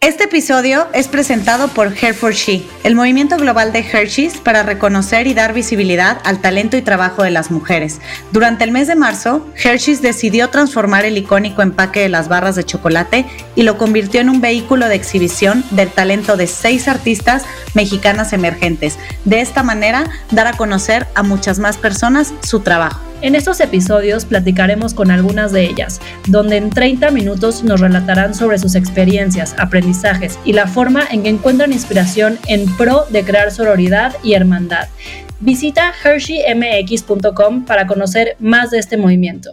Este episodio es presentado por Hair for She, el movimiento global de Hershey's para reconocer y dar visibilidad al talento y trabajo de las mujeres. Durante el mes de marzo, Hershey's decidió transformar el icónico empaque de las barras de chocolate y lo convirtió en un vehículo de exhibición del talento de seis artistas mexicanas emergentes. De esta manera, dar a conocer a muchas más personas su trabajo. En estos episodios platicaremos con algunas de ellas, donde en 30 minutos nos relatarán sobre sus experiencias, aprendizajes y la forma en que encuentran inspiración en pro de crear sororidad y hermandad. Visita HersheyMX.com para conocer más de este movimiento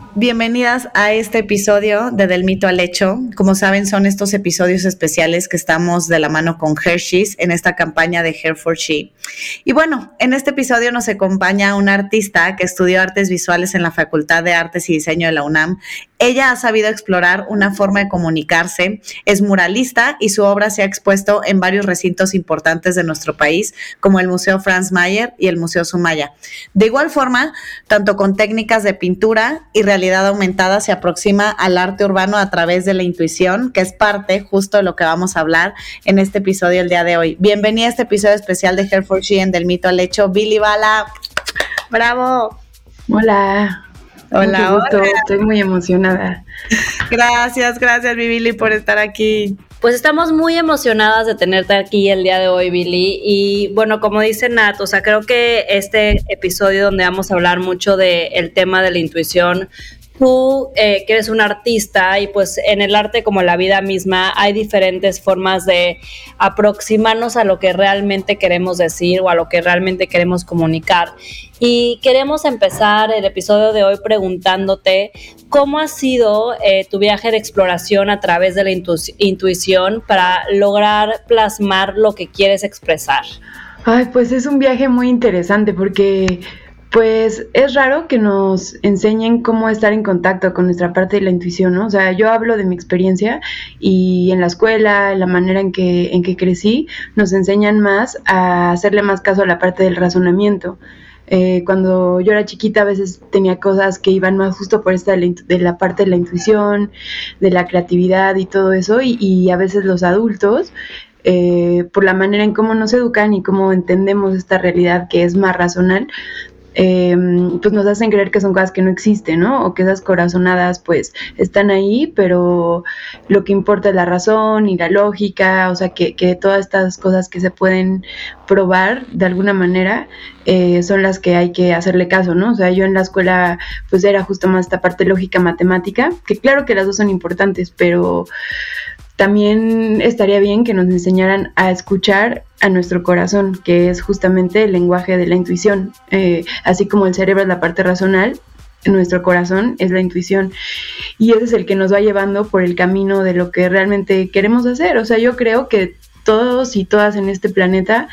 bienvenidas a este episodio de Del mito al hecho. Como saben, son estos episodios especiales que estamos de la mano con Hershey's en esta campaña de Hair for She. Y bueno, en este episodio nos acompaña una artista que estudió artes visuales en la Facultad de Artes y Diseño de la UNAM ella ha sabido explorar una forma de comunicarse, es muralista y su obra se ha expuesto en varios recintos importantes de nuestro país, como el Museo Franz Mayer y el Museo Sumaya. De igual forma, tanto con técnicas de pintura y realidad aumentada, se aproxima al arte urbano a través de la intuición, que es parte justo de lo que vamos a hablar en este episodio el día de hoy. Bienvenida a este episodio especial de Hair for Sheehan del mito al hecho. Billy Bala, bravo. Hola. Hola, hola. Estoy muy emocionada. Gracias, gracias, Billy, por estar aquí. Pues estamos muy emocionadas de tenerte aquí el día de hoy, Billy. Y bueno, como dice Nat, o sea, creo que este episodio donde vamos a hablar mucho del tema de la intuición, tú eh, que eres un artista y pues en el arte como la vida misma hay diferentes formas de aproximarnos a lo que realmente queremos decir o a lo que realmente queremos comunicar. Y queremos empezar el episodio de hoy preguntándote cómo ha sido eh, tu viaje de exploración a través de la intuición para lograr plasmar lo que quieres expresar. Ay, pues es un viaje muy interesante porque pues es raro que nos enseñen cómo estar en contacto con nuestra parte de la intuición, ¿no? O sea, yo hablo de mi experiencia y en la escuela, en la manera en que, en que crecí, nos enseñan más a hacerle más caso a la parte del razonamiento. Eh, cuando yo era chiquita a veces tenía cosas que iban más justo por esta de la, parte de la intuición, de la creatividad y todo eso, y, a veces los adultos eh, por la manera en cómo nos educan y cómo entendemos esta realidad que es más racional, Em, pues nos hacen creer que son cosas que no existen, ¿no? O que esas corazonadas pues están ahí, pero lo que importa es la razón y la lógica, o sea, que, que todas estas cosas que se pueden probar de alguna manera eh, son las que hay que hacerle caso, ¿no? O sea, yo en la escuela pues era justo más esta parte lógica matemática, que claro que las dos son importantes, pero también estaría bien que nos enseñaran a escuchar a nuestro corazón, que es justamente el lenguaje de la intuición. Eh, así como el cerebro es la parte racional, nuestro corazón es la intuición. Y ese es el que nos va llevando por el camino de lo que realmente queremos hacer. O sea, yo creo que todos y todas en este planeta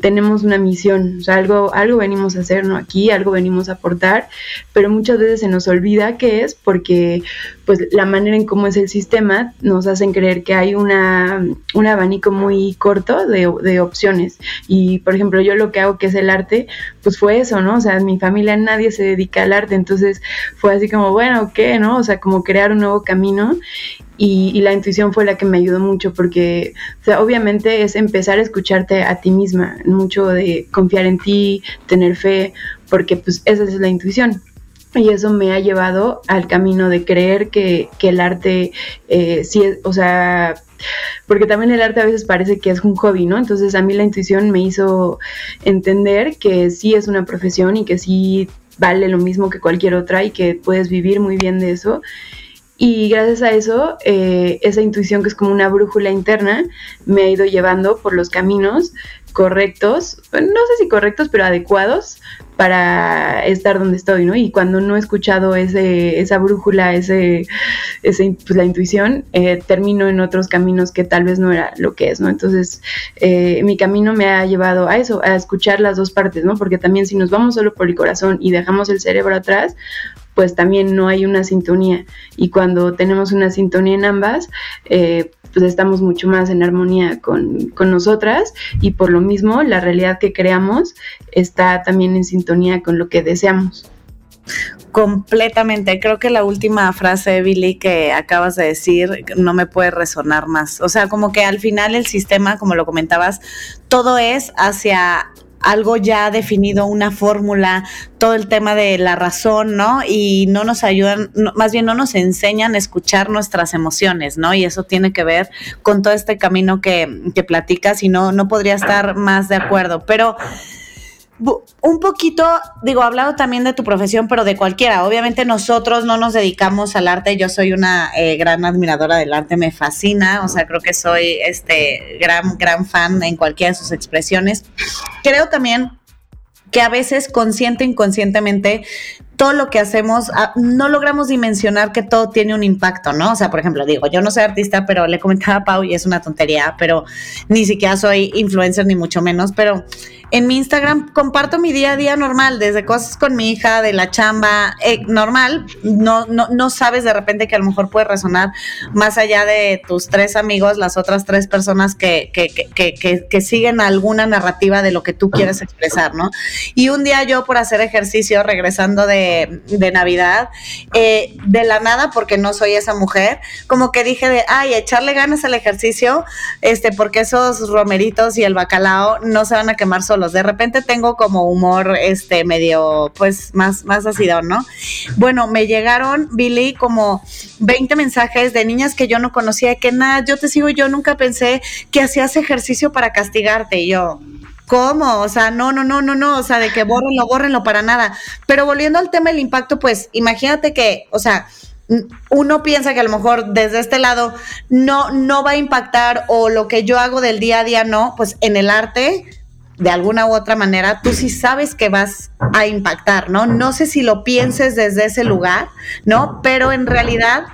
tenemos una misión, o sea, algo, algo venimos a hacer, ¿no? Aquí, algo venimos a aportar, pero muchas veces se nos olvida qué es porque pues la manera en cómo es el sistema nos hacen creer que hay una, un abanico muy corto de, de, opciones. Y por ejemplo, yo lo que hago que es el arte, pues fue eso, ¿no? O sea, en mi familia nadie se dedica al arte, entonces fue así como, bueno, ¿qué? ¿No? O sea, como crear un nuevo camino y, la intuición fue la que me ayudó mucho porque, o sea, obviamente es empezar a escucharte a ti misma, mucho de confiar en ti, tener fe, porque pues esa es la intuición. Y eso me ha llevado al camino de creer que, que el arte eh, sí o sea, porque también el arte a veces parece que es un hobby, ¿no? Entonces a mí la intuición me hizo entender que sí es una profesión y que sí vale lo mismo que cualquier otra y que puedes vivir muy bien de eso y gracias a eso, eh, esa intuición que es como una brújula interna, me ha ido llevando por los caminos correctos, no sé si correctos, pero adecuados para estar donde estoy, ¿no? Y cuando no he escuchado ese, esa brújula, ese, ese pues, la intuición, eh, termino en otros caminos que tal vez no era lo que es, ¿no? Entonces, eh, mi camino me ha llevado a eso, a escuchar las dos partes, ¿no? Porque también si nos vamos solo por el corazón y dejamos el cerebro atrás, pues también no hay una sintonía. Y cuando tenemos una sintonía en ambas, eh, pues estamos mucho más en armonía con, con, nosotras y por lo mismo la realidad que creamos está también en sintonía con lo que deseamos. Completamente. Creo que la última frase, Billy, que acabas de decir, no me puede resonar más. O sea, como que al final el sistema, como lo comentabas, todo es hacia algo ya definido, una fórmula, todo el tema de la razón, ¿no? Y no nos ayudan, más bien no nos enseñan a escuchar nuestras emociones, ¿no? Y eso tiene que ver con todo este camino que, que platicas y no, no podría estar más de acuerdo. Pero un poquito, digo, hablado también de tu profesión, pero de cualquiera. Obviamente nosotros no nos dedicamos al arte. Yo soy una eh, gran admiradora del arte, me fascina. O sea, creo que soy este gran, gran fan en cualquiera de sus expresiones. Creo también que a veces consciente inconscientemente todo lo que hacemos, ah, no logramos dimensionar que todo tiene un impacto, ¿no? O sea, por ejemplo, digo, yo no soy artista, pero le comentaba a Pau y es una tontería, pero ni siquiera soy influencer ni mucho menos, pero en mi Instagram comparto mi día a día normal, desde cosas con mi hija, de la chamba, eh, normal. No, no, no sabes de repente que a lo mejor puede resonar más allá de tus tres amigos, las otras tres personas que, que, que, que, siguen alguna narrativa de lo que tú quieres expresar, ¿no? Y un día yo por hacer ejercicio, regresando de, de Navidad, eh, de la nada, porque no soy esa mujer, como que dije de, ay, echarle ganas al ejercicio, este, porque esos romeritos y el bacalao no se van a quemar solo de repente tengo como humor este medio pues más más ácido, ¿no? Bueno, me llegaron Billy como 20 mensajes de niñas que yo no conocía que nada, yo te sigo, yo nunca pensé que hacías ejercicio para castigarte y yo ¿Cómo? O sea, no, no, no, no, no, o sea, de que bórrenlo, bórrenlo para nada. Pero volviendo al tema del impacto, pues imagínate que, o sea, uno piensa que a lo mejor desde este lado no, no va a impactar o lo que yo hago del día a día no, pues en el arte de alguna u otra manera, tú sí sabes que vas a impactar, ¿no? No sé si lo pienses desde ese lugar, ¿no? Pero en realidad,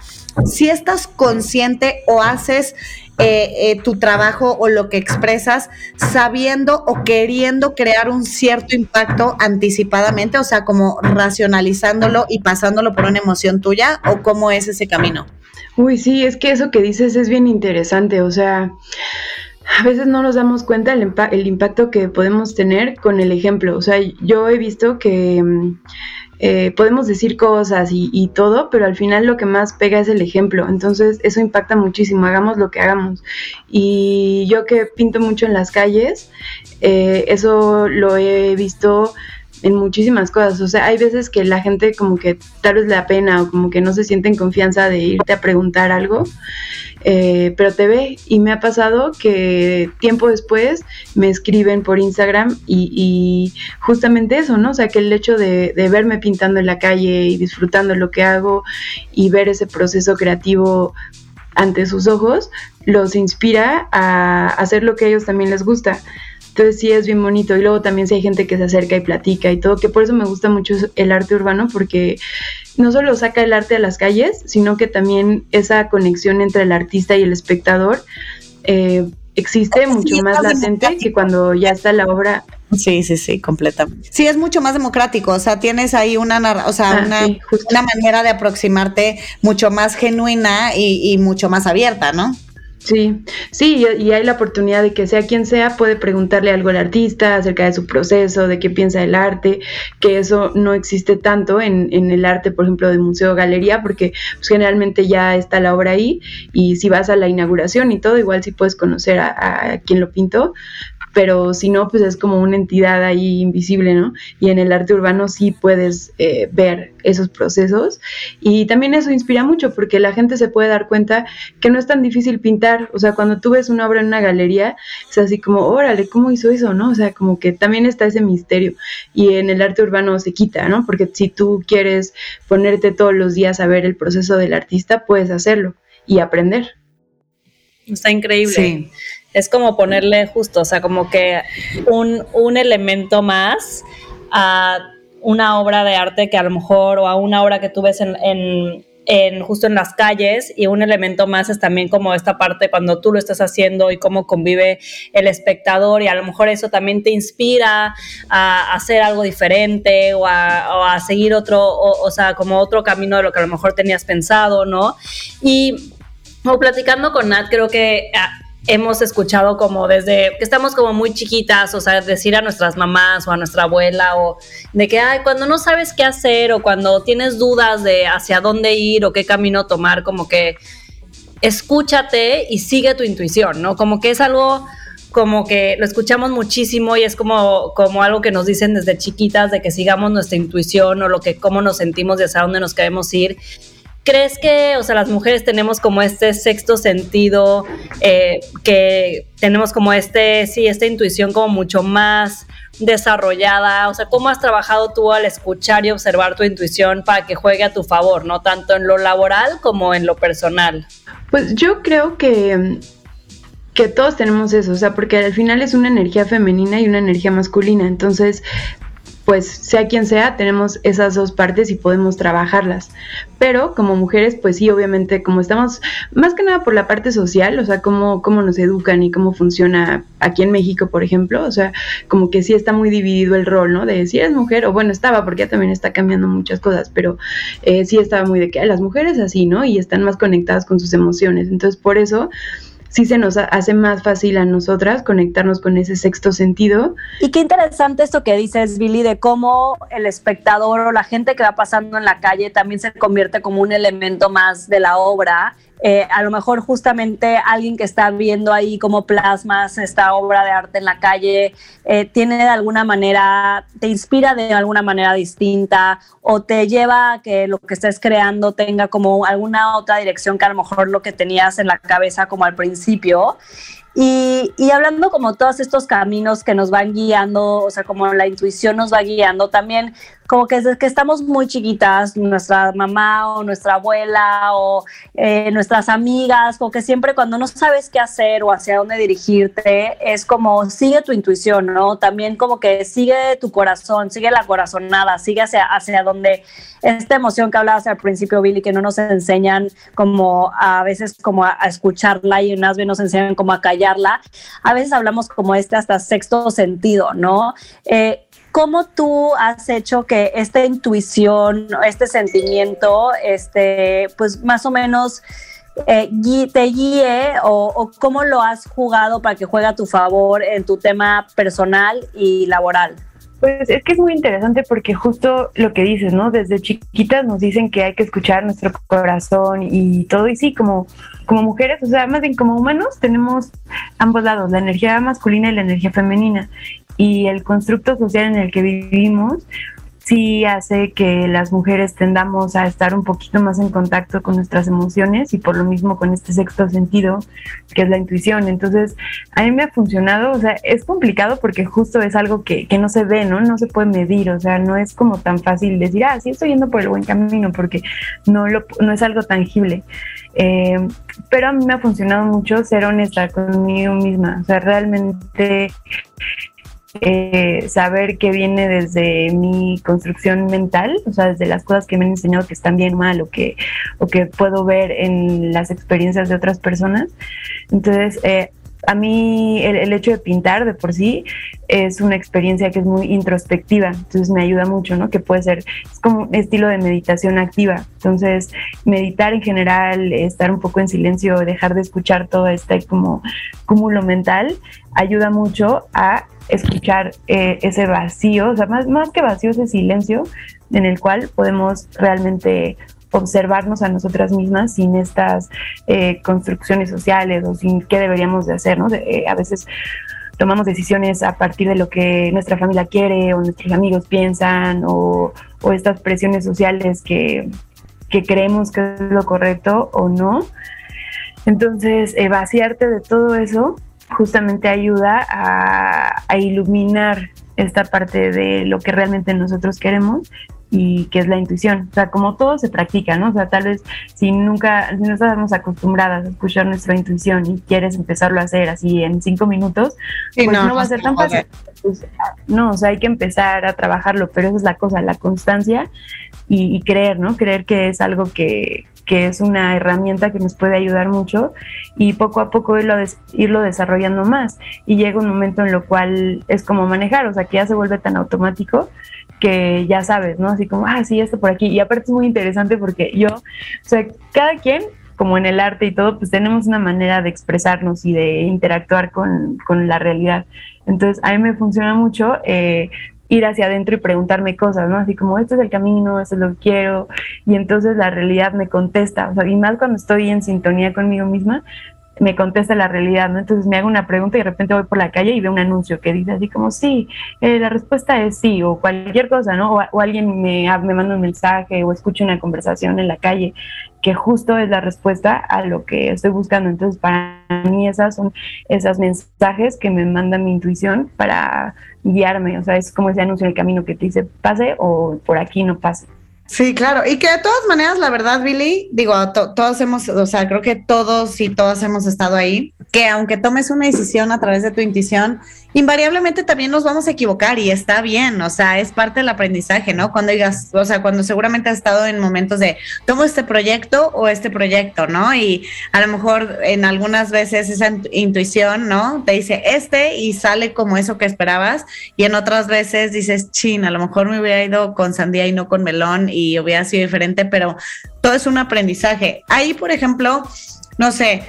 si estás consciente o haces eh, eh, tu trabajo o lo que expresas sabiendo o queriendo crear un cierto impacto anticipadamente, o sea, como racionalizándolo y pasándolo por una emoción tuya, o cómo es ese camino. Uy, sí, es que eso que dices es bien interesante, o sea a veces no nos damos cuenta el, el impacto que podemos tener con el ejemplo. O sea, yo he visto que mm, eh, podemos decir cosas y, todo, pero al final lo que más pega es el ejemplo. Entonces eso impacta muchísimo, hagamos lo que hagamos. Y yo que pinto mucho en las calles, eh, eso lo he visto en muchísimas cosas. O sea, hay veces que la gente como que tal vez le da pena o como que no se siente en confianza de irte a preguntar algo, eh, pero te ve. Y me ha pasado que tiempo después me escriben por Instagram y, justamente eso, ¿no? O sea, que el hecho de, de, verme pintando en la calle y disfrutando lo que hago y ver ese proceso creativo ante sus ojos, los inspira a hacer lo que a ellos también les gusta. Entonces sí es bien bonito. Y luego también si hay gente que se acerca y platica y todo, que por eso me gusta mucho el arte urbano, porque no solo saca el arte a las calles, sino que también esa conexión entre el artista y el espectador eh, existe mucho más latente que cuando ya está la obra. Sí, sí, sí, completamente. Sí, es mucho más democrático, o sea, tienes ahí una, o sea, ah, una, una, manera de aproximarte mucho más genuina y, y mucho más abierta, ¿no? Sí, sí, y hay la oportunidad de que sea quien sea puede preguntarle algo al artista acerca de su proceso, de qué piensa del arte, que eso no existe tanto en, en el arte, por ejemplo, de museo o galería, porque pues, generalmente ya está la obra ahí y si vas a la inauguración y todo, igual sí puedes conocer a, a quien lo pintó, pero si no, pues es como una entidad ahí invisible, ¿no? Y en el arte urbano sí puedes eh, ver esos procesos y también eso inspira mucho porque la gente se puede dar cuenta que no es tan difícil pintar, o sea, cuando tú ves una obra en una galería, es así como, órale, ¿cómo hizo eso, no? O sea, como que también está ese misterio y en el arte urbano se quita, ¿no? Porque si tú quieres ponerte todos los días a ver el proceso del artista, puedes hacerlo y aprender. Está increíble. Sí. Es como ponerle justo, o sea, como que un, un elemento más a una obra de arte que a lo mejor, o a una obra que tú ves en, en, justo en las calles y un elemento más es también como esta parte cuando tú lo estás haciendo y cómo convive el espectador y a lo mejor eso también te inspira a, hacer algo diferente o a, seguir otro, o, sea, como otro camino de lo que a lo mejor tenías pensado, ¿no? Y o platicando con Nat, creo que ah, hemos escuchado como desde que estamos como muy chiquitas, o sea, decir a nuestras mamás o a nuestra abuela o de que, ay, cuando no sabes qué hacer o cuando tienes dudas de hacia dónde ir o qué camino tomar, como que escúchate y sigue tu intuición, ¿no? Como que es algo como que lo escuchamos muchísimo y es como, como algo que nos dicen desde chiquitas de que sigamos nuestra intuición o lo que cómo nos sentimos y hacia dónde nos queremos ir ¿Crees que, o sea, las mujeres tenemos como este sexto sentido, eh, que tenemos como este, sí, esta intuición como mucho más desarrollada? O sea, ¿cómo has trabajado tú al escuchar y observar tu intuición para que juegue a tu favor, no tanto en lo laboral como en lo personal? Pues yo creo que que todos tenemos eso, o sea, porque al final es una energía femenina y una energía masculina, entonces pues sea quien sea, tenemos esas dos partes y podemos trabajarlas. Pero como mujeres, pues sí, obviamente, como estamos más que nada por la parte social, o sea, cómo, cómo nos educan y cómo funciona aquí en México, por ejemplo, o sea, como que sí está muy dividido el rol, ¿no? De si eres mujer, o bueno, estaba, porque ya también está cambiando muchas cosas, pero eh, sí estaba muy de que las mujeres así, ¿no? Y están más conectadas con sus emociones. Entonces, por eso sí se nos hace más fácil a nosotras conectarnos con ese sexto sentido. Y qué interesante esto que dices, Billy, de cómo el espectador o la gente que va pasando en la calle también se convierte como un elemento más de la obra eh, a lo mejor justamente alguien que está viendo ahí cómo plasmas esta obra de arte en la calle, eh, tiene de alguna manera, te inspira de alguna manera distinta o te lleva a que lo que estés creando tenga como alguna otra dirección que a lo mejor lo que tenías en la cabeza como al principio. Y, y, hablando como todos estos caminos que nos van guiando, o sea, como la intuición nos va guiando, también como que desde que estamos muy chiquitas, nuestra mamá o nuestra abuela o eh, nuestras amigas, como que siempre cuando no sabes qué hacer o hacia dónde dirigirte, es como sigue tu intuición, ¿no? También como que sigue tu corazón, sigue la corazonada, sigue hacia, hacia donde esta emoción que hablabas al principio, Billy, que no nos enseñan como a veces como a, escucharla y unas veces nos enseñan como a callarla, a veces hablamos como este hasta sexto sentido, ¿no? Eh, ¿Cómo tú has hecho que esta intuición, este sentimiento, este, pues más o menos eh, te guíe o, o, cómo lo has jugado para que juegue a tu favor en tu tema personal y laboral? Pues es que es muy interesante porque justo lo que dices, ¿no? Desde chiquitas nos dicen que hay que escuchar nuestro corazón y todo, y sí, como, como mujeres, o sea, más bien como humanos, tenemos ambos lados, la energía masculina y la energía femenina. Y el constructo social en el que vivimos sí hace que las mujeres tendamos a estar un poquito más en contacto con nuestras emociones y por lo mismo con este sexto sentido que es la intuición. Entonces, a mí me ha funcionado, o sea, es complicado porque justo es algo que, que no se ve, ¿no? No se puede medir, o sea, no es como tan fácil decir, ah, sí estoy yendo por el buen camino porque no, lo, no es algo tangible. Eh, pero a mí me ha funcionado mucho ser honesta conmigo misma, o sea, realmente eh, saber que viene desde mi construcción mental, o sea, desde las cosas que me han enseñado que están bien mal o que, o que puedo ver en las experiencias de otras personas. Entonces, eh, a mí el, hecho de pintar de por sí es una experiencia que es muy introspectiva, entonces me ayuda mucho, ¿no? Que puede ser, es como un estilo de meditación activa. Entonces, meditar en general, estar un poco en silencio, dejar de escuchar todo este como cúmulo mental, ayuda mucho a escuchar eh, ese vacío, o sea, más, más que vacío, ese silencio en el cual podemos realmente observarnos a nosotras mismas sin estas eh, construcciones sociales o sin qué deberíamos de hacer, ¿no? Eh, a veces tomamos decisiones a partir de lo que nuestra familia quiere o nuestros amigos piensan o, estas presiones sociales que, creemos que es lo correcto o no. Entonces, vaciarte de todo eso justamente ayuda a iluminar esta parte de lo que realmente nosotros queremos y que es la intuición. O sea, como todo se practica, ¿no? O sea, tal vez si nunca, si no estamos acostumbradas a escuchar nuestra intuición y quieres empezarlo a hacer así en cinco minutos, pues no, va a ser tan fácil. Pues, no, o sea, hay que empezar a trabajarlo, pero esa es la cosa, la constancia y, creer, ¿no? Creer que es algo que, que es una herramienta que nos puede ayudar mucho y poco a poco irlo, irlo desarrollando más. Y llega un momento en lo cual es como manejar, o sea, que ya se vuelve tan automático que ya sabes, ¿no? Así como, ah, sí, esto por aquí. Y aparte es muy interesante porque yo, o sea, cada quien, como en el arte y todo, pues tenemos una manera de expresarnos y de interactuar con, con la realidad. Entonces, a mí me funciona mucho eh, ir hacia adentro y preguntarme cosas, ¿no? Así como, este es el camino, esto es lo que quiero, y entonces la realidad me contesta, o sea, y más cuando estoy en sintonía conmigo misma, me contesta la realidad, ¿no? Entonces me hago una pregunta y de repente voy por la calle y veo un anuncio que dice así como, sí, eh, la respuesta es sí, o cualquier cosa, ¿no? O, alguien me, me manda un mensaje o escucho una conversación en la calle que justo es la respuesta a lo que estoy buscando. Entonces, para mí esas son esos mensajes que me manda mi intuición para guiarme. O sea, es como ese anuncio en el camino que te dice pase o por aquí no pase. Sí, claro. Y que de todas maneras, la verdad, Billy, digo, todos hemos, o sea, creo que todos y todas hemos estado ahí, que aunque tomes una decisión a través de tu intuición, invariablemente también nos vamos a equivocar y está bien, o sea, es parte del aprendizaje, ¿no? Cuando digas, o sea, cuando seguramente has estado en momentos de, tomo este proyecto o este proyecto, ¿no? Y a lo mejor en algunas veces esa intuición, ¿no? Te dice este y sale como eso que esperabas y en otras veces dices, chin, a lo mejor me hubiera ido con sandía y no con melón y hubiera sido diferente, pero todo es un aprendizaje. Ahí, por ejemplo, no sé,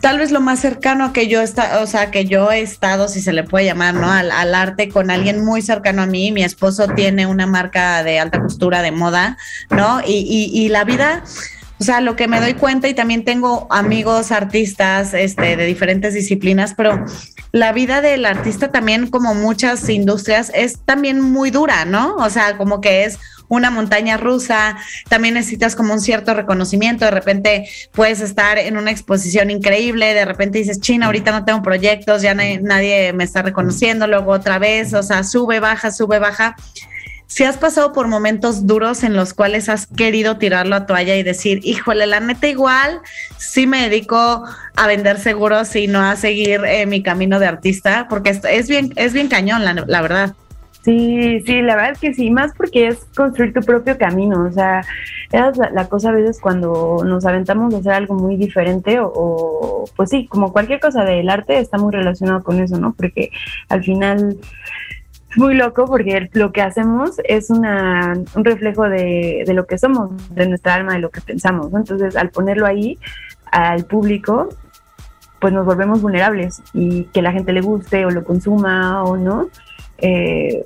tal vez lo más cercano a que yo está, o sea, que yo he estado, si se le puede llamar, ¿no? Al, arte con alguien muy cercano a mí. Mi esposo tiene una marca de alta costura de moda, ¿no? Y, y, la vida. O sea, lo que me doy cuenta y también tengo amigos artistas este, de diferentes disciplinas, pero la vida del artista también, como muchas industrias, es también muy dura, ¿no? O sea, como que es una montaña rusa, también necesitas como un cierto reconocimiento, de repente puedes estar en una exposición increíble, de repente dices, China, ahorita no tengo proyectos, ya nadie me está reconociendo, luego otra vez, o sea, sube, baja, sube, baja. Si has pasado por momentos duros en los cuales has querido tirarlo a toalla y decir, híjole, la neta igual, sí me dedico a vender seguros y no a seguir eh, mi camino de artista, porque es bien, es bien cañón, la verdad. Sí, sí, la verdad es que sí, más porque es construir tu propio camino, o sea, es la, cosa a veces cuando nos aventamos a hacer algo muy diferente o, pues sí, como cualquier cosa del arte está muy relacionado con eso, ¿no? Porque al final es muy loco porque lo que hacemos es una, un reflejo de, de lo que somos, de nuestra alma, de lo que pensamos, ¿no? Entonces, al ponerlo ahí al público, pues nos volvemos vulnerables y que la gente le guste o lo consuma o no, eh,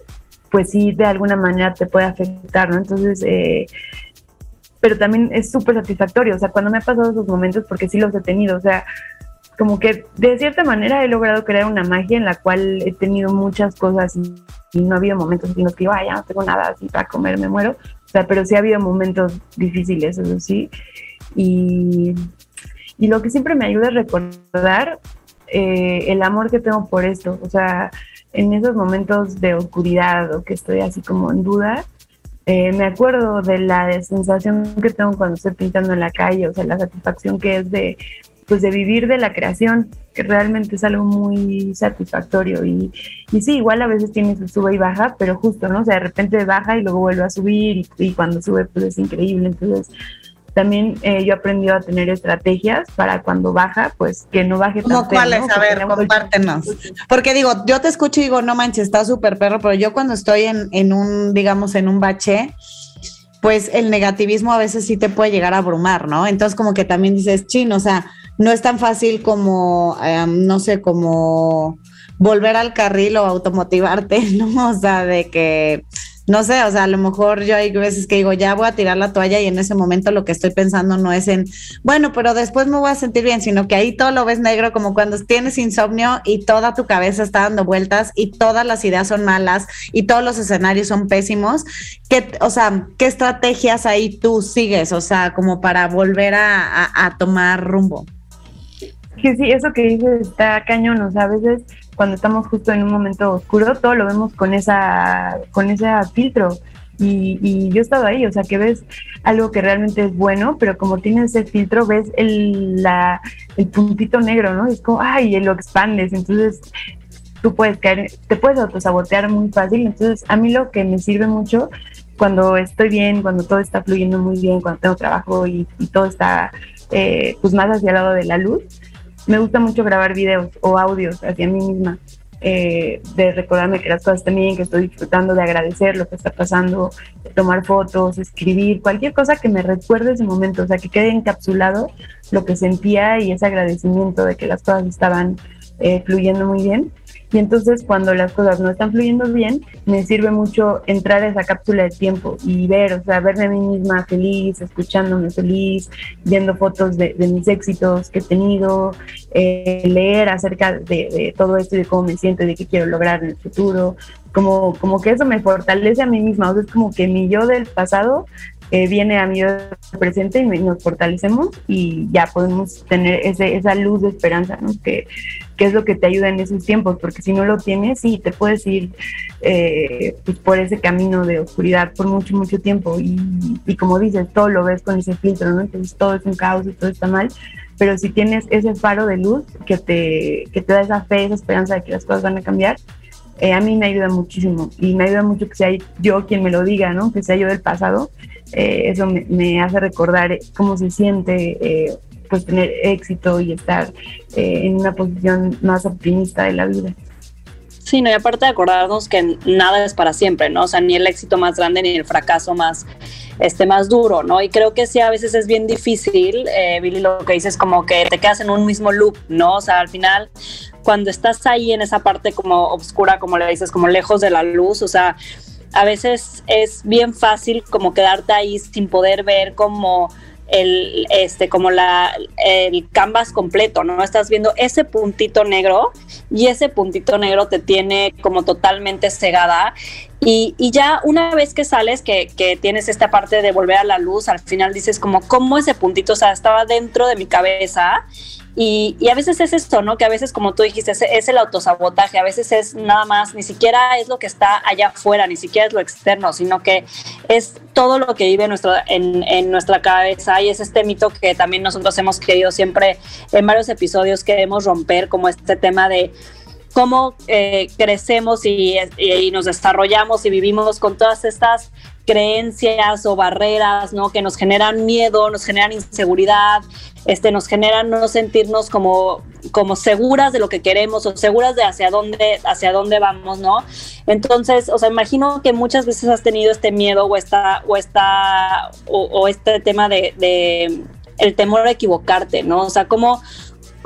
pues sí, de alguna manera te puede afectar, ¿no? Entonces, eh, pero también es súper satisfactorio, o sea, cuando me ha pasado esos momentos, porque sí los he tenido, o sea, como que de cierta manera he logrado crear una magia en la cual he tenido muchas cosas y, no ha habido momentos en los que digo, ya no tengo nada así para comer, me muero, o sea, pero sí ha habido momentos difíciles, eso sí, y, y lo que siempre me ayuda es recordar eh, el amor que tengo por esto, o sea, en esos momentos de oscuridad o que estoy así como en duda, eh, me acuerdo de la sensación que tengo cuando estoy pintando en la calle, o sea, la satisfacción que es de, pues, de vivir de la creación, que realmente es algo muy satisfactorio. Y, y sí, igual a veces tiene su sube y baja, pero justo, ¿no? O sea, de repente baja y luego vuelve a subir y, y cuando sube, pues es increíble. Entonces, también eh, yo he aprendido a tener estrategias para cuando baja, pues que no baje tan ¿Cómo cuáles? A ver, compártenos. Porque digo, yo te escucho y digo, no manches, está súper perro, pero yo cuando estoy en, en un, digamos, en un bache, pues el negativismo a veces sí te puede llegar a abrumar, ¿no? Entonces como que también dices, chino, o sea, no es tan fácil como, em, no sé, como volver al carril o automotivarte, ¿no? O sea, de que no sé, o sea, a lo mejor yo hay veces que digo, ya voy a tirar la toalla y en ese momento lo que estoy pensando no es en, bueno, pero después me voy a sentir bien, sino que ahí todo lo ves negro como cuando tienes insomnio y toda tu cabeza está dando vueltas y todas las ideas son malas y todos los escenarios son pésimos. ¿Qué, o sea, qué estrategias ahí tú sigues, o sea, como para volver a, tomar rumbo? Que sí, eso que dices está cañón, o sea, a veces cuando estamos justo en un momento oscuro, todo lo vemos con esa, con ese filtro. Y, yo he estado ahí, o sea, que ves algo que realmente es bueno, pero como tienes ese filtro, ves el, la, el puntito negro, ¿no? Es como, ay, lo expandes, entonces tú puedes caer, te puedes autosabotear muy fácil. Entonces, a mí lo que me sirve mucho cuando estoy bien, cuando todo está fluyendo muy bien, cuando tengo trabajo y, todo está eh, pues más hacia el lado de la luz, me gusta mucho grabar videos o audios hacia mí misma. Eh, de recordarme que las cosas bien, que estoy disfrutando, de agradecer lo que está pasando, de tomar fotos, escribir, cualquier cosa que me recuerde ese momento, o sea, que quede encapsulado lo que sentía y ese agradecimiento de que las cosas estaban eh, fluyendo muy bien. Y entonces cuando las cosas no están fluyendo bien, me sirve mucho entrar a esa cápsula de tiempo y ver, o sea, verme a mí misma feliz, escuchándome feliz, viendo fotos de, mis éxitos que he tenido, eh, leer acerca de, todo esto y de cómo me siento y de qué quiero lograr en el futuro. Como, como que eso me fortalece a mí misma, o sea, es como que mi yo del pasado eh, viene a mi presente y nos fortalecemos y ya podemos tener ese, esa luz de esperanza, ¿no? Que, que, es lo que te ayuda en esos tiempos, porque si no lo tienes, sí, te puedes ir eh, pues por ese camino de oscuridad por mucho, mucho tiempo y, y, como dices, todo lo ves con ese filtro, ¿no? Entonces todo es un caos y todo está mal, pero si tienes ese faro de luz que te, que te da esa fe, esa esperanza de que las cosas van a cambiar, eh, a mí me ayuda muchísimo y me ayuda mucho que sea yo quien me lo diga, ¿no? Que sea yo del pasado. Eh, eso me, hace recordar cómo se siente eh, pues tener éxito y estar en una posición más optimista de la vida. Sí, no, y aparte de acordarnos que nada es para siempre, ¿no? O sea, ni el éxito más grande ni el fracaso más, este, más duro, ¿no? Y creo que sí, a veces es bien difícil, Billy, lo que dices como que te quedas en un mismo loop, ¿no? O sea, al final cuando estás ahí en esa parte como oscura, como le dices, como lejos de la luz, o sea, a veces es bien fácil como quedarte ahí sin poder ver como el este como la el canvas completo, ¿no? Estás viendo ese puntito negro y ese puntito negro te tiene como totalmente cegada y, y, ya una vez que sales, que, que, tienes esta parte de volver a la luz, al final dices como, ¿cómo ese puntito, o sea, estaba dentro de mi cabeza y, y, a veces es esto, ¿no? Que a veces, como tú dijiste, es, el autosabotaje, a veces es nada más, ni siquiera es lo que está allá afuera, ni siquiera es lo externo, sino que es todo lo que vive nuestro, en, en nuestra cabeza y es este mito que también nosotros hemos querido siempre en varios episodios queremos romper, como este tema de cómo eh, crecemos y, nos desarrollamos y vivimos con todas estas creencias o barreras, ¿no? Que nos generan miedo, nos generan inseguridad, este, nos generan no sentirnos como, como seguras de lo que queremos o seguras de hacia dónde, hacia dónde vamos, ¿no? Entonces, o sea, imagino que muchas veces has tenido este miedo o esta, o esta, o, este tema de, de, el temor a equivocarte, ¿no? O sea, cómo,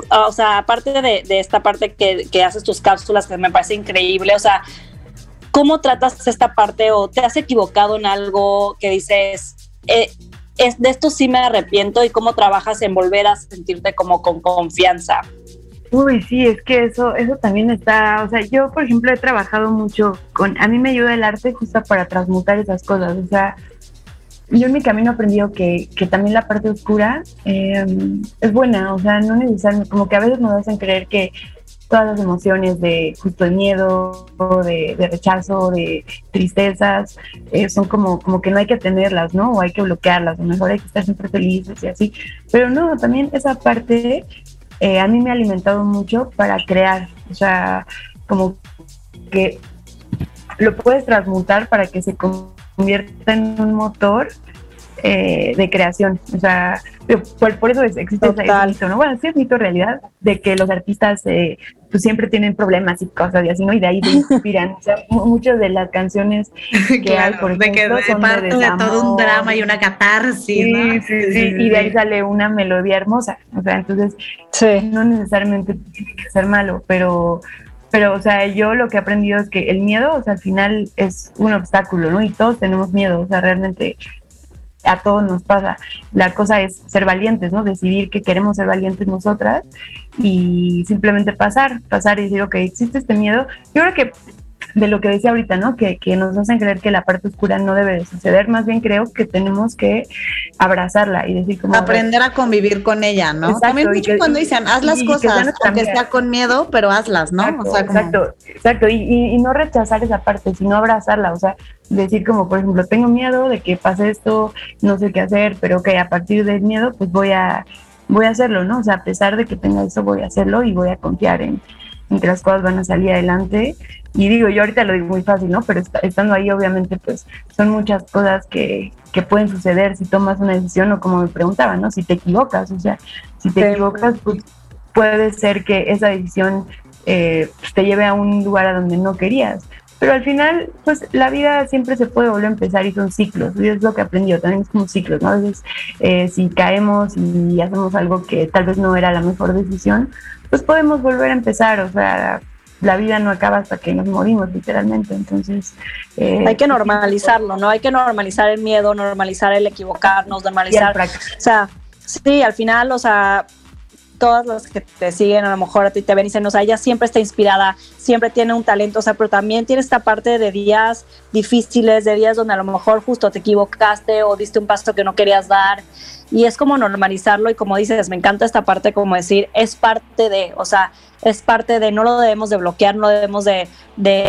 o sea, aparte de, de esta parte que, que haces tus cápsulas, que me parece increíble, o sea, ¿Cómo tratas esta parte o te has equivocado en algo que dices, eh, es, de esto sí me arrepiento y cómo trabajas en volver a sentirte como con confianza? Uy, sí, es que eso, eso también está, o sea, yo por ejemplo he trabajado mucho con, a mí me ayuda el arte justo para transmutar esas cosas, o sea, yo en mi camino he aprendido que, que también la parte oscura eh, es buena, o sea, no necesariamente, como que a veces nos hacen creer que todas las emociones de justo de miedo, de, rechazo, de tristezas, eh, son como, como que no hay que tenerlas, ¿no? O hay que bloquearlas, o mejor hay que estar siempre felices y así. Pero no, también esa parte eh, a mí me ha alimentado mucho para crear, o sea, como que lo puedes transmutar para que se convierta en un motor eh, de creación. O sea, por, por eso existe ese mito, ¿no? Bueno, sí es mito realidad de que los artistas eh, pues siempre tienen problemas y cosas y así, ¿no? Y de ahí se inspiran. o sea, muchas de las canciones que hay, por ejemplo, de que son parte de, todo un drama y una catarsis, sí, ¿no? sí, sí, y de ahí sale una melodía hermosa. O sea, entonces, no necesariamente tiene que ser malo, pero pero, o sea, yo lo que he aprendido es que el miedo, o sea, al final es un obstáculo, ¿no? Y todos tenemos miedo, o sea, realmente a todos nos pasa. La cosa es ser valientes, ¿no? Decidir que queremos ser valientes nosotras y simplemente pasar, pasar y decir, ok, existe este miedo. Yo creo que de lo que decía ahorita, ¿no? Que, que nos hacen creer que la parte oscura no debe de suceder, más bien creo que tenemos que abrazarla y decir como... Aprender a convivir con ella, ¿no? También mucho cuando dicen, haz las cosas, aunque sea con miedo, pero hazlas, ¿no? Exacto, exacto, Y, y, no rechazar esa parte, sino abrazarla, o sea, decir como, por ejemplo, tengo miedo de que pase esto, no sé qué hacer, pero que a partir del miedo, pues voy a, voy a hacerlo, ¿no? O sea, a pesar de que tenga eso, voy a hacerlo y voy a confiar en, en que las cosas van a salir adelante. Y digo, yo ahorita lo digo muy fácil, ¿no? Pero estando ahí, obviamente, pues son muchas cosas que, que pueden suceder si tomas una decisión o como me preguntaban, ¿no? Si te equivocas, o sea, si te equivocas, pues puede ser que esa decisión eh, pues, te lleve a un lugar a donde no querías. Pero al final, pues la vida siempre se puede volver a empezar y son ciclos. Y es lo que he aprendido, también es como ciclos, ¿no? A veces eh, si caemos y hacemos algo que tal vez no era la mejor decisión, pues podemos volver a empezar, o sea, la vida no acaba hasta que nos morimos, literalmente. Entonces. Eh, Hay que normalizarlo, ¿no? Hay que normalizar el miedo, normalizar el equivocarnos, normalizar. O sea, sí, al final, o sea, todas las que te siguen, a lo mejor a ti te ven y dicen, o sea, ella siempre está inspirada, siempre tiene un talento, o sea, pero también tiene esta parte de días difíciles, de días donde a lo mejor justo te equivocaste o diste un paso que no querías dar. Y es como normalizarlo y como dices, me encanta esta parte como decir, es parte de, o sea, es parte de, no lo debemos de bloquear, no debemos de,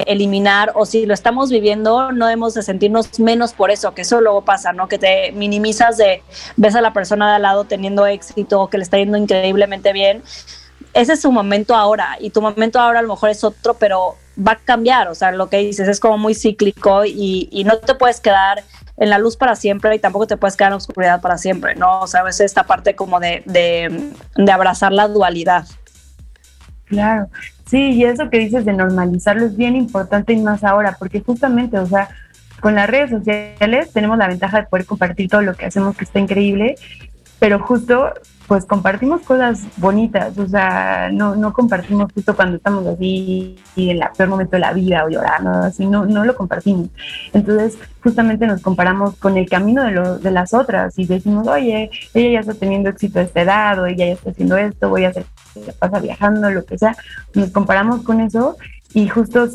eliminar, o si lo estamos viviendo, no debemos de sentirnos menos por eso, que eso luego pasa, ¿no? Que te minimizas de, ves a la persona de al lado teniendo éxito, que le está yendo increíblemente bien. Ese es su momento ahora, y tu momento ahora a lo mejor es otro, pero va a cambiar, o sea, lo que dices es como muy cíclico y, y no te puedes quedar en la luz para siempre y tampoco te puedes quedar en la oscuridad para siempre, ¿no? O sea, veces esta parte como de, de, de abrazar la dualidad. Claro, sí, y eso que dices de normalizarlo es bien importante y más ahora, porque justamente, o sea, con las redes sociales tenemos la ventaja de poder compartir todo lo que hacemos que está increíble, pero justo pues compartimos cosas bonitas, o sea, no, no compartimos justo cuando estamos así y en el peor momento de la vida o llorando, así, no, no lo compartimos. Entonces, justamente nos comparamos con el camino de, lo, de las otras y decimos, oye, ella ya está teniendo éxito a esta edad, o ella ya está haciendo esto, voy a hacer, pasa viajando, lo que sea. Nos comparamos con eso y justo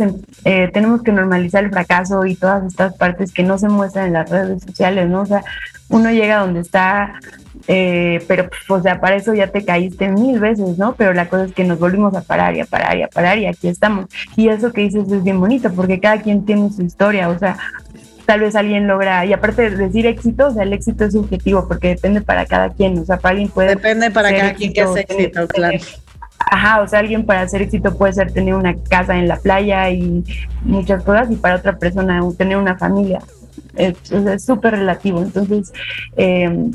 eh, tenemos que normalizar el fracaso y todas estas partes que no se muestran en las redes sociales, ¿no? O sea, uno llega donde está eh, pero, pues, o sea, para eso ya te caíste mil veces, ¿no? Pero la cosa es que nos volvimos a parar y a parar y a parar y aquí estamos. Y eso que dices es bien bonito porque cada quien tiene su historia, o sea, tal vez alguien logra, y aparte de decir éxito, o sea, el éxito es subjetivo porque depende para cada quien, o sea, para alguien puede... Depende para cada quien que es éxito, claro. Ajá, o sea, alguien para hacer éxito puede ser tener una casa en la playa y muchas cosas, y para otra persona tener una familia. Es súper relativo. Entonces, eh,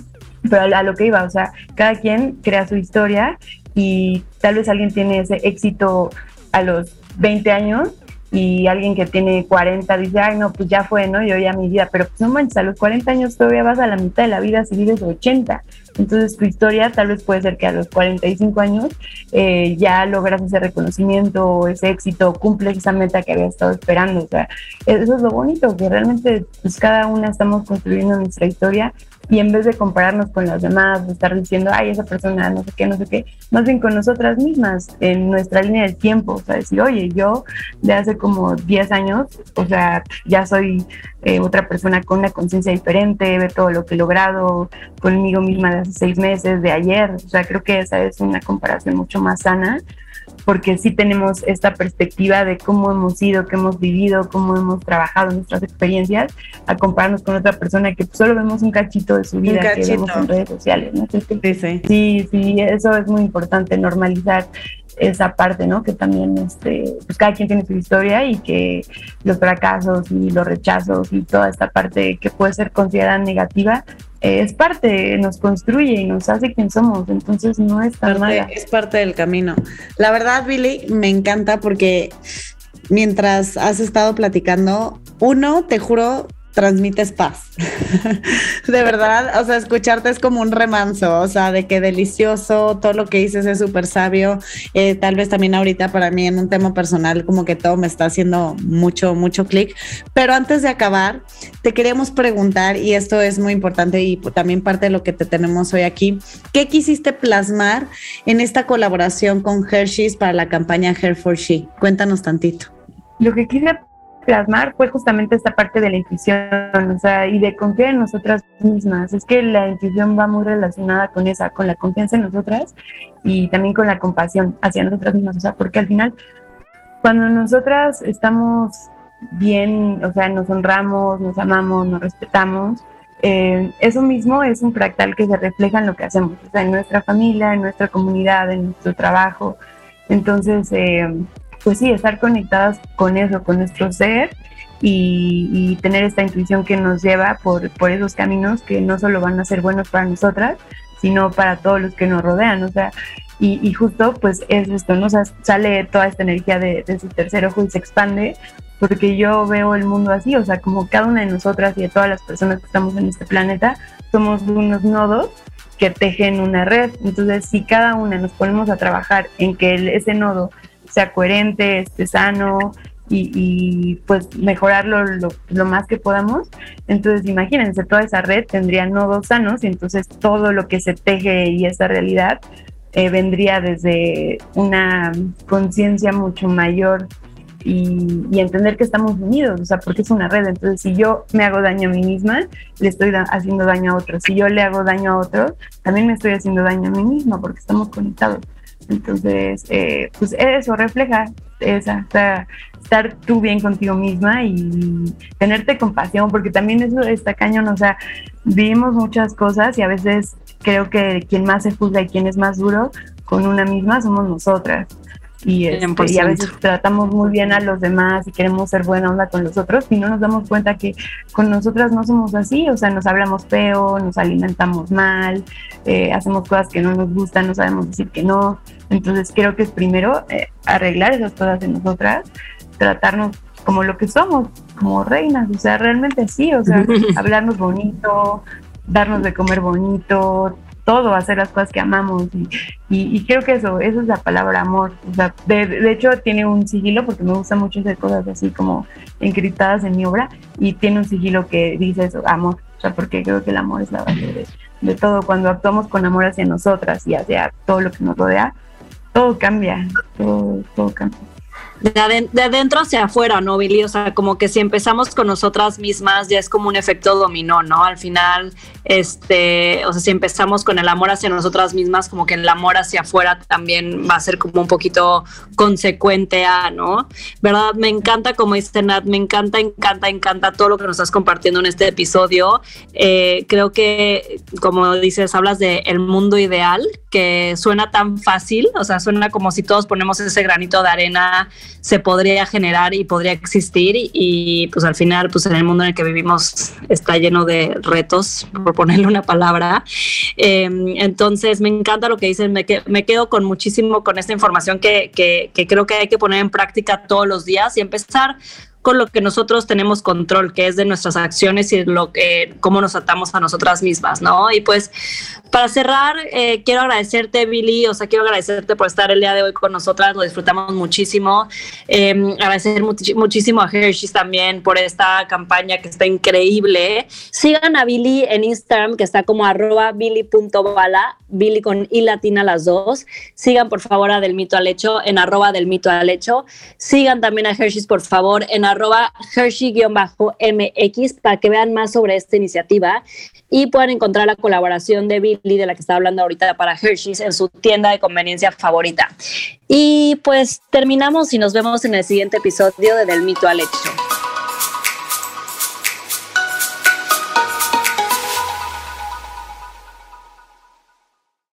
pero a lo que iba, o sea, cada quien crea su historia y tal vez alguien tiene ese éxito a los 20 años y alguien que tiene 40 dice, ay, no, pues ya fue, ¿no? Yo ya mi vida, pero pues no manches, a los 40 años todavía vas a la mitad de la vida si vives 80. Entonces tu historia tal vez puede ser que a los 45 años eh, ya logras ese reconocimiento, ese éxito, cumples esa meta que había estado esperando. O sea, eso es lo bonito, que realmente pues cada una estamos construyendo nuestra historia y en vez de compararnos con las demás, de estar diciendo, ay, esa persona, no sé qué, no sé qué, más bien con nosotras mismas, en nuestra línea del tiempo, o sea, decir, oye, yo de hace como 10 años, o sea, ya soy eh, otra persona con una conciencia diferente, ve todo lo que he logrado conmigo misma de hace seis meses, de ayer, o sea, creo que esa es una comparación mucho más sana porque sí tenemos esta perspectiva de cómo hemos sido, qué hemos vivido, cómo hemos trabajado nuestras experiencias, a compararnos con otra persona que solo vemos un cachito de su vida que vemos en redes sociales. ¿no? sí, sí. sí, sí, eso es muy importante, normalizar esa parte, ¿no? Que también, este, pues cada quien tiene su historia y que los fracasos y los rechazos y toda esta parte que puede ser considerada negativa es parte, nos construye y nos hace quien somos, entonces no es tan mala. Es parte del camino. La verdad, Billy, me encanta porque mientras has estado platicando, uno, te juro, transmites paz. de verdad, o sea, escucharte es como un remanso, o sea, de que delicioso, todo lo que dices es súper sabio. Eh, tal vez también ahorita para mí en un tema personal como que todo me está haciendo mucho, mucho clic. Pero antes de acabar, te queríamos preguntar, y esto es muy importante y también parte de lo que te tenemos hoy aquí, ¿qué quisiste plasmar en esta colaboración con Hershey's para la campaña Hair for She? Cuéntanos tantito. Lo que quise plasmar fue justamente esta parte de la intuición, o sea, y de confiar en nosotras mismas. Es que la intuición va muy relacionada con esa, con la confianza en nosotras y también con la compasión hacia nosotras mismas, o sea, porque al final, cuando nosotras estamos bien, o sea, nos honramos, nos amamos, nos respetamos, eh, eso mismo es un fractal que se refleja en lo que hacemos, o sea, en nuestra familia, en nuestra comunidad, en nuestro trabajo. Entonces, eh, pues sí, estar conectadas con eso, con nuestro ser y, tener esta intuición que nos lleva por, por, esos caminos que no solo van a ser buenos para nosotras, sino para todos los que nos rodean, o sea, y, justo pues es esto, ¿no? O sea, sale toda esta energía de, de su tercer ojo y se expande, porque yo veo el mundo así, o sea, como cada una de nosotras y de todas las personas que estamos en este planeta, somos unos nodos que tejen una red. Entonces, si cada una nos ponemos a trabajar en que ese nodo sea coherente, esté sano y, pues mejorarlo lo, más que podamos. Entonces imagínense, toda esa red tendría nodos sanos y entonces todo lo que se teje y esa realidad eh, vendría desde una conciencia mucho mayor y, entender que estamos unidos, o sea, porque es una red. Entonces, si yo me hago daño a mí misma, le estoy haciendo daño a otro. Si yo le hago daño a otro, también me estoy haciendo daño a mí misma porque estamos conectados. Entonces, eh, pues eso refleja esa, estar tú bien contigo misma y tenerte compasión, porque también eso está cañón, o sea, vivimos muchas cosas y a veces creo que quien más se juzga y quien es más duro con una misma somos nosotras. Y, este, y, a veces tratamos muy bien a los demás y queremos ser buena onda con los otros y no nos damos cuenta que con nosotras no somos así, o sea, nos hablamos feo, nos alimentamos mal, eh, hacemos cosas que no nos gustan, no sabemos decir que no. Entonces creo que es primero eh, arreglar esas cosas en nosotras, tratarnos como lo que somos, como reinas, o sea, realmente sí, o sea, hablarnos bonito, darnos de comer bonito, todo, hacer las cosas que amamos. Y, creo que eso, eso es la palabra amor. O sea, de, hecho, tiene un sigilo, porque me gusta mucho hacer cosas así como encriptadas en mi obra, y tiene un sigilo que dice eso, amor. O sea, porque creo que el amor es la base de, todo. Cuando actuamos con amor hacia nosotras y hacia todo lo que nos rodea, todo cambia, todo, todo cambia de, adentro hacia afuera, ¿no, Billy? O sea, como que si empezamos con nosotras mismas, ya es como un efecto dominó, ¿no? Al final, este, o sea, si empezamos con el amor hacia nosotras mismas, como que el amor hacia afuera también va a ser como un poquito consecuente ¿no? ¿Verdad? Me encanta, como dice Nat, me encanta, encanta, encanta todo lo que nos estás compartiendo en este episodio. Eh, creo que, como dices, hablas de el mundo ideal, que suena tan fácil, o sea, suena como si todos ponemos ese granito de arena se podría generar y podría existir y, pues al final pues en el mundo en el que vivimos está lleno de retos, por ponerle una palabra. Em, entonces me encanta lo que dicen, me, me, quedo con muchísimo con esta información que, que, que creo que hay que poner en práctica todos los días y empezar con lo que nosotros tenemos control, que es de nuestras acciones y lo que, cómo nos atamos a nosotras mismas, ¿no? Y pues para cerrar, eh, quiero agradecerte, Billy, o sea, quiero agradecerte por estar el día de hoy con nosotras, lo disfrutamos muchísimo. Em, agradecer muchísimo a Hershey's también por esta campaña que está increíble. Sigan a Billy en Instagram, que está como arroba billy.bala, Billy con i latina las dos. Sigan por favor a Del Mito al Hecho en arroba del Mito al Hecho. Sigan también a Hershey's, por favor, en arroba Hershey-MX para que vean más sobre esta iniciativa y puedan encontrar la colaboración de Billy, de la que está hablando ahorita para Hershey's, en su tienda de conveniencia favorita. Y pues terminamos y nos vemos en el siguiente episodio de Del Mito al Hecho.